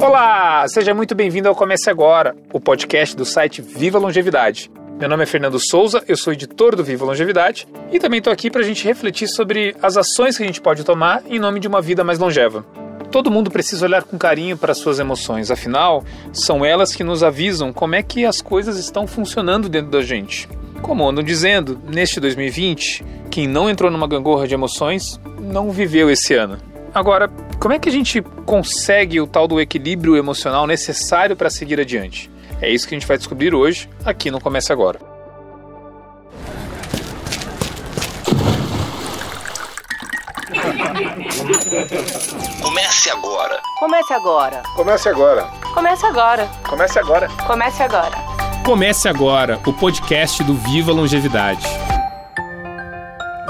Olá, seja muito bem-vindo ao Comece Agora, o podcast do site Viva Longevidade. Meu nome é Fernando Souza, eu sou editor do Viva Longevidade e também estou aqui para a gente refletir sobre as ações que a gente pode tomar em nome de uma vida mais longeva. Todo mundo precisa olhar com carinho para suas emoções, afinal, são elas que nos avisam como é que as coisas estão funcionando dentro da gente. Como andam dizendo, neste 2020, quem não entrou numa gangorra de emoções não viveu esse ano. Agora, como é que a gente consegue o tal do equilíbrio emocional necessário para seguir adiante? É isso que a gente vai descobrir hoje, aqui no Comece Agora. Comece agora. Comece agora. Comece agora. Comece agora. Comece agora. Comece agora. Comece agora o podcast do Viva Longevidade.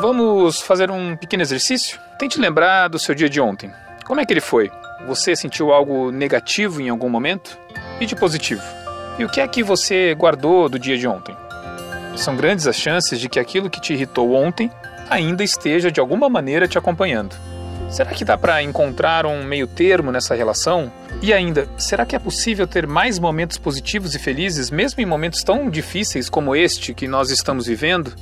Vamos fazer um pequeno exercício? Tente lembrar do seu dia de ontem. Como é que ele foi? Você sentiu algo negativo em algum momento? E de positivo? E o que é que você guardou do dia de ontem? São grandes as chances de que aquilo que te irritou ontem ainda esteja de alguma maneira te acompanhando. Será que dá para encontrar um meio termo nessa relação? E ainda, será que é possível ter mais momentos positivos e felizes, mesmo em momentos tão difíceis como este que nós estamos vivendo?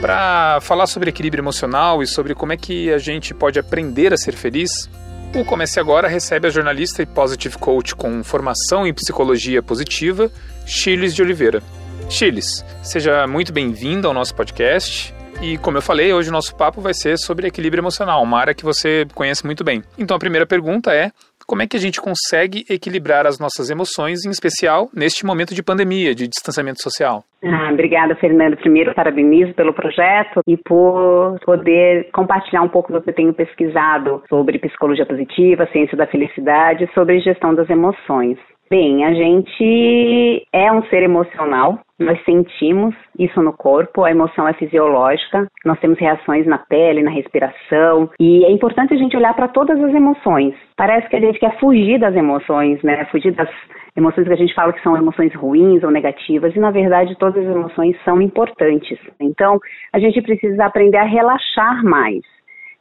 Para falar sobre equilíbrio emocional e sobre como é que a gente pode aprender a ser feliz, o Comece Agora recebe a jornalista e positive coach com formação em psicologia positiva, Chiles de Oliveira. Chiles, seja muito bem-vindo ao nosso podcast. E como eu falei, hoje o nosso papo vai ser sobre equilíbrio emocional, uma área que você conhece muito bem. Então a primeira pergunta é: como é que a gente consegue equilibrar as nossas emoções, em especial neste momento de pandemia, de distanciamento social? Ah, obrigada, Fernando. Primeiro, parabenizo pelo projeto e por poder compartilhar um pouco do que eu tenho pesquisado sobre psicologia positiva, ciência da felicidade, sobre gestão das emoções. Bem, a gente é um ser emocional, nós sentimos isso no corpo, a emoção é fisiológica, nós temos reações na pele, na respiração, e é importante a gente olhar para todas as emoções. Parece que a gente quer fugir das emoções, né? Fugir das emoções que a gente fala que são emoções ruins ou negativas, e na verdade todas as emoções são importantes. Então, a gente precisa aprender a relaxar mais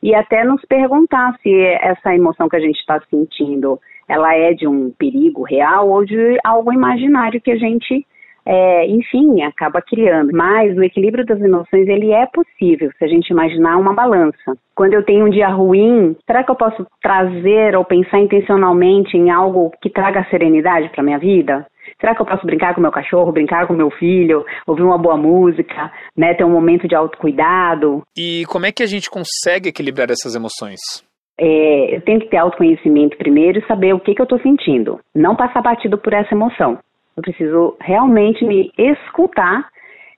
e até nos perguntar se essa emoção que a gente está sentindo ela é de um perigo real ou de algo imaginário que a gente, é, enfim, acaba criando. Mas o equilíbrio das emoções, ele é possível se a gente imaginar uma balança. Quando eu tenho um dia ruim, será que eu posso trazer ou pensar intencionalmente em algo que traga serenidade para minha vida? Será que eu posso brincar com meu cachorro, brincar com meu filho, ouvir uma boa música, né, ter um momento de autocuidado? E como é que a gente consegue equilibrar essas emoções? É, eu tenho que ter autoconhecimento primeiro e saber o que, que eu estou sentindo. Não passar batido por essa emoção. Eu preciso realmente me escutar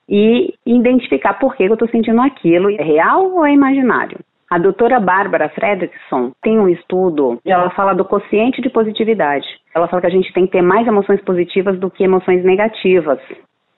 e identificar por que eu estou sentindo aquilo. É real ou é imaginário? A doutora Bárbara Fredrickson tem um estudo, ela fala do quociente de positividade. Ela fala que a gente tem que ter mais emoções positivas do que emoções negativas.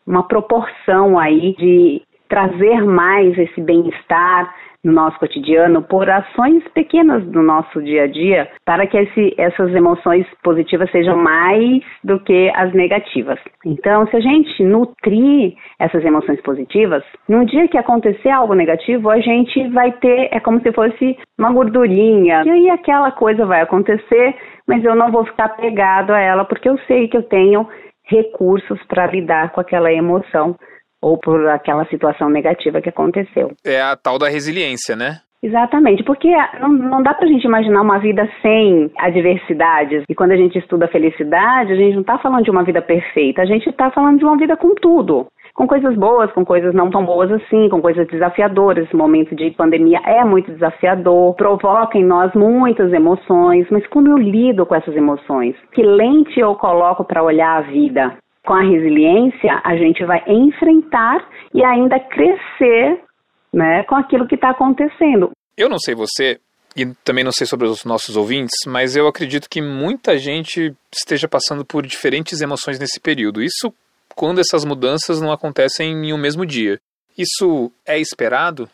Uma proporção aí de trazer mais esse bem-estar, no nosso cotidiano por ações pequenas do nosso dia a dia para que esse, essas emoções positivas sejam mais do que as negativas. Então, se a gente nutrir essas emoções positivas, no dia que acontecer algo negativo, a gente vai ter, é como se fosse uma gordurinha, e aí aquela coisa vai acontecer, mas eu não vou ficar pegado a ela porque eu sei que eu tenho recursos para lidar com aquela emoção ou por aquela situação negativa que aconteceu. É a tal da resiliência, né? Exatamente, porque não, não dá pra gente imaginar uma vida sem adversidades. E quando a gente estuda felicidade, a gente não está falando de uma vida perfeita, a gente está falando de uma vida com tudo. Com coisas boas, com coisas não tão boas assim, com coisas desafiadoras. Esse momento de pandemia é muito desafiador, provoca em nós muitas emoções, mas como eu lido com essas emoções? Que lente eu coloco para olhar a vida? Com a resiliência, a gente vai enfrentar e ainda crescer né, com aquilo que está acontecendo. Eu não sei você, e também não sei sobre os nossos ouvintes, mas eu acredito que muita gente esteja passando por diferentes emoções nesse período. Isso quando essas mudanças não acontecem em um mesmo dia. Isso é esperado?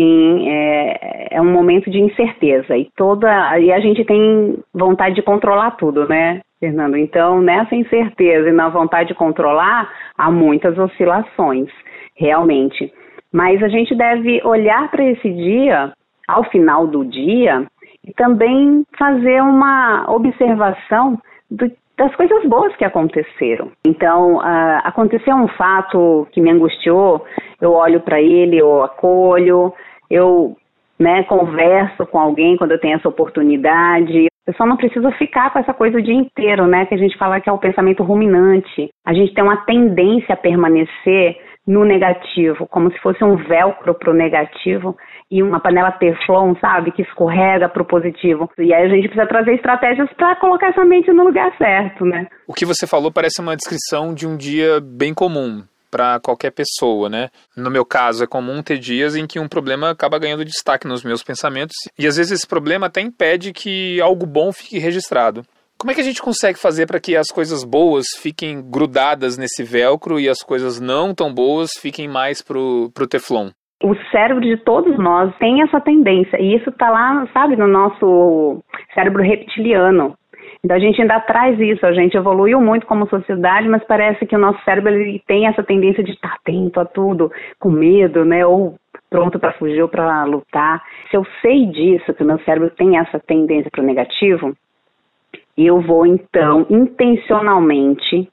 Sim, é, é um momento de incerteza e toda e a gente tem vontade de controlar tudo, né? Fernando. Então, nessa incerteza e na vontade de controlar, há muitas oscilações, realmente. Mas a gente deve olhar para esse dia, ao final do dia, e também fazer uma observação do, das coisas boas que aconteceram. Então, uh, aconteceu um fato que me angustiou, eu olho para ele, eu acolho, eu né, converso com alguém quando eu tenho essa oportunidade. Eu só não preciso ficar com essa coisa o dia inteiro, né? Que a gente fala que é o pensamento ruminante. A gente tem uma tendência a permanecer no negativo, como se fosse um velcro para o negativo e uma panela teflon, sabe, que escorrega para o positivo. E aí a gente precisa trazer estratégias para colocar essa mente no lugar certo, né? O que você falou parece uma descrição de um dia bem comum para qualquer pessoa, né? No meu caso, é comum ter dias em que um problema acaba ganhando destaque nos meus pensamentos e às vezes esse problema até impede que algo bom fique registrado. Como é que a gente consegue fazer para que as coisas boas fiquem grudadas nesse velcro e as coisas não tão boas fiquem mais pro, pro teflon? O cérebro de todos nós tem essa tendência, e isso está lá, sabe, no nosso cérebro reptiliano. Então a gente ainda traz isso, a gente evoluiu muito como sociedade, mas parece que o nosso cérebro ele tem essa tendência de estar atento a tudo, com medo, né, ou pronto para fugir ou para lutar. Se eu sei disso, que o meu cérebro tem essa tendência para o negativo, eu vou então intencionalmente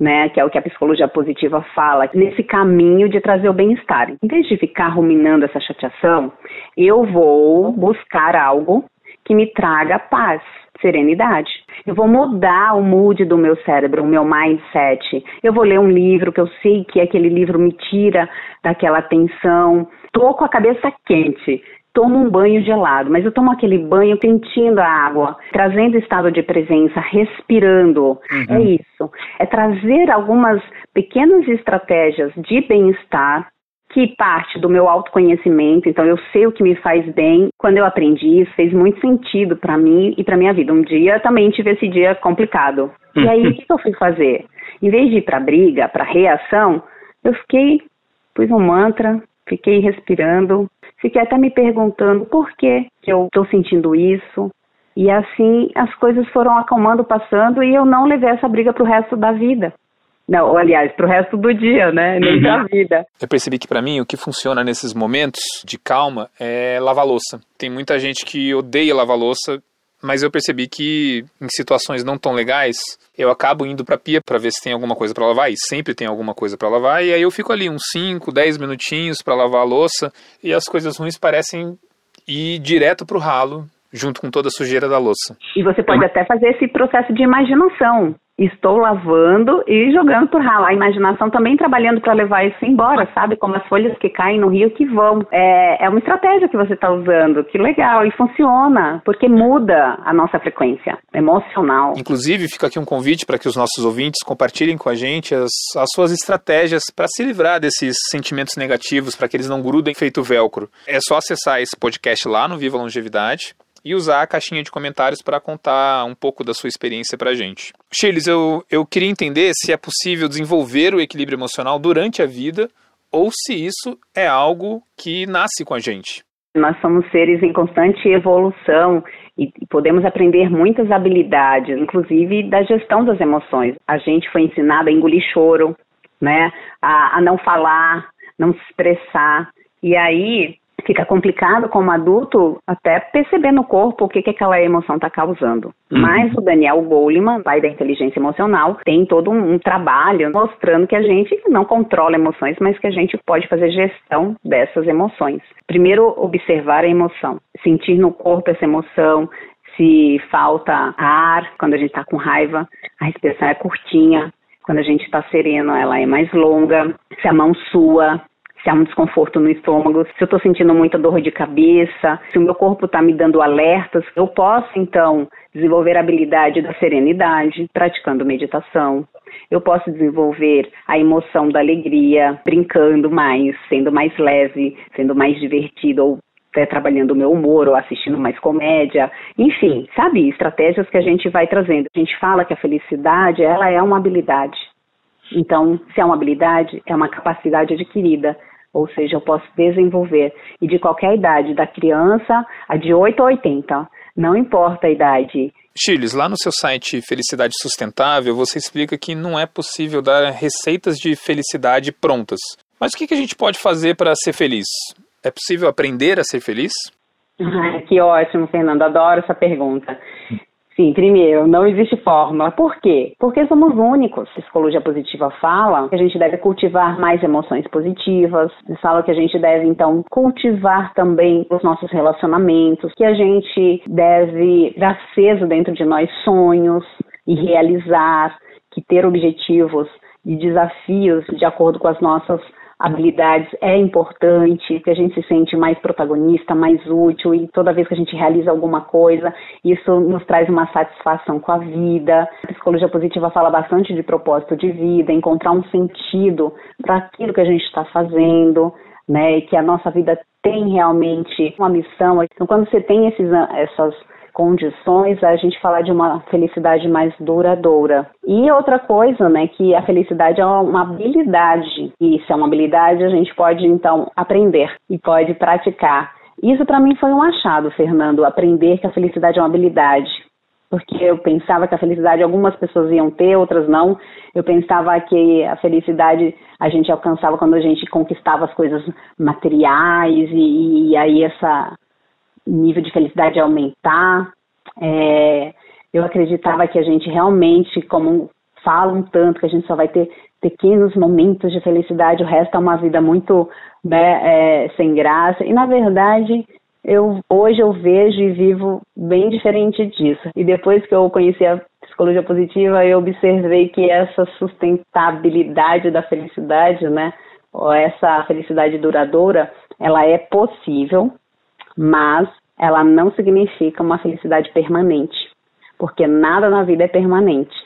né, que é o que a psicologia positiva fala, nesse caminho de trazer o bem-estar. Em vez de ficar ruminando essa chateação, eu vou buscar algo que me traga paz, serenidade. Eu vou mudar o mood do meu cérebro, o meu mindset. Eu vou ler um livro que eu sei que aquele livro me tira daquela tensão. Tô com a cabeça quente tomo um banho gelado, mas eu tomo aquele banho sentindo a água, trazendo estado de presença, respirando. Uhum. É isso. É trazer algumas pequenas estratégias de bem-estar que parte do meu autoconhecimento, então eu sei o que me faz bem. Quando eu aprendi isso, fez muito sentido para mim e para minha vida. Um dia também tive esse dia complicado. E aí o que, eu fui fazer? Em vez de ir para briga, para reação, eu fiquei, pus um mantra, fiquei respirando, Fiquei até me perguntando por que, que eu estou sentindo isso. E assim as coisas foram acalmando, passando, e eu não levei essa briga para o resto da vida. Não, aliás, para o resto do dia, né? Nem uhum. da vida. Eu percebi que para mim o que funciona nesses momentos de calma é lavar louça. Tem muita gente que odeia lavar louça mas eu percebi que em situações não tão legais, eu acabo indo para pia para ver se tem alguma coisa para lavar, e sempre tem alguma coisa para lavar, e aí eu fico ali uns 5, 10 minutinhos para lavar a louça, e as coisas ruins parecem ir direto pro ralo, junto com toda a sujeira da louça. E você pode até fazer esse processo de imaginação estou lavando e jogando por ralo. A imaginação também trabalhando para levar isso embora, sabe? Como as folhas que caem no rio que vão. É, é uma estratégia que você está usando, que legal, e funciona, porque muda a nossa frequência emocional. Inclusive, fica aqui um convite para que os nossos ouvintes compartilhem com a gente as, as suas estratégias para se livrar desses sentimentos negativos, para que eles não grudem feito velcro. É só acessar esse podcast lá no Viva Longevidade e usar a caixinha de comentários para contar um pouco da sua experiência para a gente. Chiles, eu, eu queria entender se é possível desenvolver o equilíbrio emocional durante a vida ou se isso é algo que nasce com a gente. Nós somos seres em constante evolução e podemos aprender muitas habilidades, inclusive da gestão das emoções. A gente foi ensinado a engolir choro, né, a, a não falar, não se expressar. E aí fica complicado como adulto até perceber no corpo o que, que aquela emoção está causando. Uhum. Mas o Daniel Goleman, pai da inteligência emocional, tem todo um, um, trabalho mostrando que a gente não controla emoções, mas que a gente pode fazer gestão dessas emoções. Primeiro, observar a emoção, sentir no corpo essa emoção, se falta ar, quando a gente está com raiva, a respiração é curtinha, quando a gente está sereno, ela é mais longa. Se a mão sua, se há um desconforto no estômago, se eu estou sentindo muita dor de cabeça, se o meu corpo está me dando alertas, eu posso então desenvolver a habilidade da serenidade praticando meditação. Eu posso desenvolver a emoção da alegria brincando mais, sendo mais leve, sendo mais divertido ou até trabalhando o meu humor ou assistindo mais comédia, enfim, sabe, estratégias que a gente vai trazendo. A gente fala que a felicidade, ela é uma habilidade. Então, se é uma habilidade, é uma capacidade adquirida ou seja, eu posso desenvolver. E de qualquer idade, da criança a de 8 a 80, não importa a idade. Chiles, lá no seu site Felicidade Sustentável, você explica que não é possível dar receitas de felicidade prontas. Mas o que a gente pode fazer para ser feliz? É possível aprender a ser feliz? que ótimo, Fernando. Adoro essa pergunta. Sim, primeiro, não existe fórmula. Por quê? Porque somos únicos. Psicologia positiva fala que a gente deve cultivar mais emoções positivas. Fala que a gente deve, então, cultivar também os nossos relacionamentos, que a gente deve dar aceso dentro de nós sonhos e realizar, que ter objetivos e desafios de acordo com as nossas habilidades é importante, que a gente se sente mais protagonista, mais útil e toda vez que a gente realiza alguma coisa, isso nos traz uma satisfação com a vida. A psicologia positiva fala bastante de propósito de vida, encontrar um sentido para aquilo que a gente está fazendo, né, e que a nossa vida tem realmente uma missão. Então, quando você tem esses, essas condições a gente falar de uma felicidade mais duradoura. E outra coisa, né, que a felicidade é uma habilidade. E se é uma habilidade, a gente pode então aprender e pode praticar. Isso para mim foi um achado, Fernando, aprender que a felicidade é uma habilidade. Porque eu pensava que a felicidade algumas pessoas iam ter, outras não. Eu pensava que a felicidade a gente alcançava quando a gente conquistava as coisas materiais e, e aí essa nível de felicidade aumentar. É, eu acreditava que a gente realmente, como falam tanto, que a gente só vai ter pequenos momentos de felicidade, o resto é uma vida muito né, é, sem graça. E na verdade, eu hoje eu vejo e vivo bem diferente disso. E depois que eu conheci a psicologia positiva, eu observei que essa sustentabilidade da felicidade, né, ou essa felicidade duradoura, ela é possível, mas ela não significa uma felicidade permanente, porque nada na vida é permanente.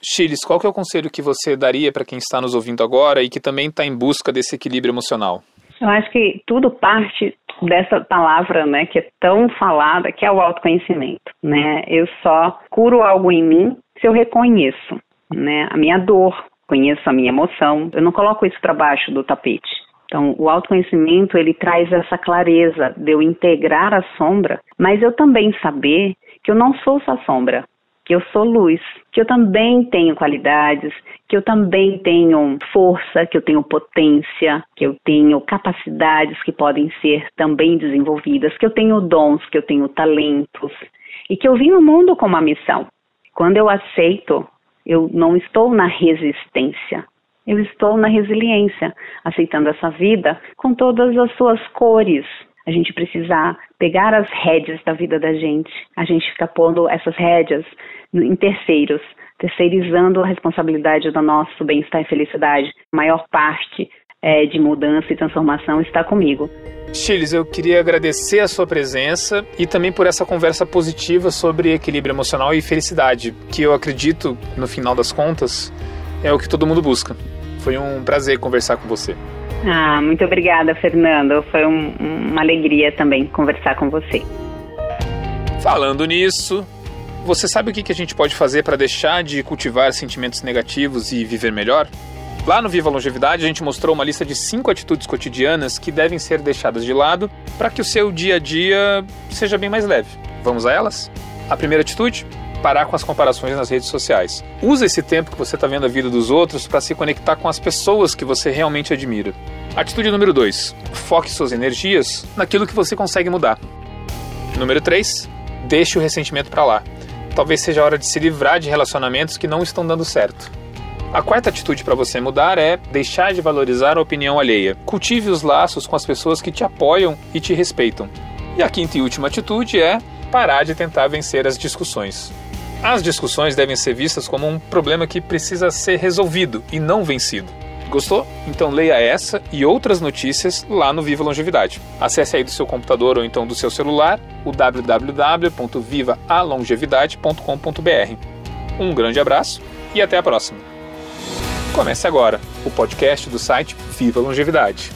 Chiles, qual que é o conselho que você daria para quem está nos ouvindo agora e que também está em busca desse equilíbrio emocional? Eu acho que tudo parte dessa palavra, né, que é tão falada, que é o autoconhecimento, né? Eu só curo algo em mim se eu reconheço, né, a minha dor, conheço a minha emoção. Eu não coloco isso para baixo do tapete. Então, o autoconhecimento ele traz essa clareza de eu integrar a sombra, mas eu também saber que eu não sou só sombra, que eu sou luz, que eu também tenho qualidades, que eu também tenho força, que eu tenho potência, que eu tenho capacidades que podem ser também desenvolvidas, que eu tenho dons, que eu tenho talentos e que eu vim no mundo com uma missão. Quando eu aceito, eu não estou na resistência, eu estou na resiliência, aceitando essa vida com todas as suas cores. A gente precisa pegar as rédeas da vida da gente. A gente fica pondo essas rédeas em terceiros, terceirizando a responsabilidade do nosso bem-estar e felicidade. A maior parte é, de mudança e transformação está comigo. Chiles, eu queria agradecer a sua presença e também por essa conversa positiva sobre equilíbrio emocional e felicidade, que eu acredito, no final das contas, é o que todo mundo busca. Foi um prazer conversar com você. Ah, muito obrigada, Fernando. Foi um, uma alegria também conversar com você. Falando nisso, você sabe o que a gente pode fazer para deixar de cultivar sentimentos negativos e viver melhor? Lá no Viva Longevidade, a gente mostrou uma lista de cinco atitudes cotidianas que devem ser deixadas de lado para que o seu dia a dia seja bem mais leve. Vamos a elas? A primeira atitude: parar com as comparações nas redes sociais. Usa esse tempo que você está vendo a vida dos outros para se conectar com as pessoas que você realmente admira. Atitude número 2. Foque suas energias naquilo que você consegue mudar. Número 3. Deixe o ressentimento para lá. Talvez seja a hora de se livrar de relacionamentos que não estão dando certo. A quarta atitude para você mudar é deixar de valorizar a opinião alheia. Cultive os laços com as pessoas que te apoiam e te respeitam. E a quinta e última atitude é parar de tentar vencer as discussões. As discussões devem ser vistas como um problema que precisa ser resolvido e não vencido. Gostou? Então leia essa e outras notícias lá no Viva Longevidade. Acesse aí do seu computador ou então do seu celular o www.vivaalongevidade.com.br. Um grande abraço e até a próxima. Comece agora o podcast do site Viva Longevidade.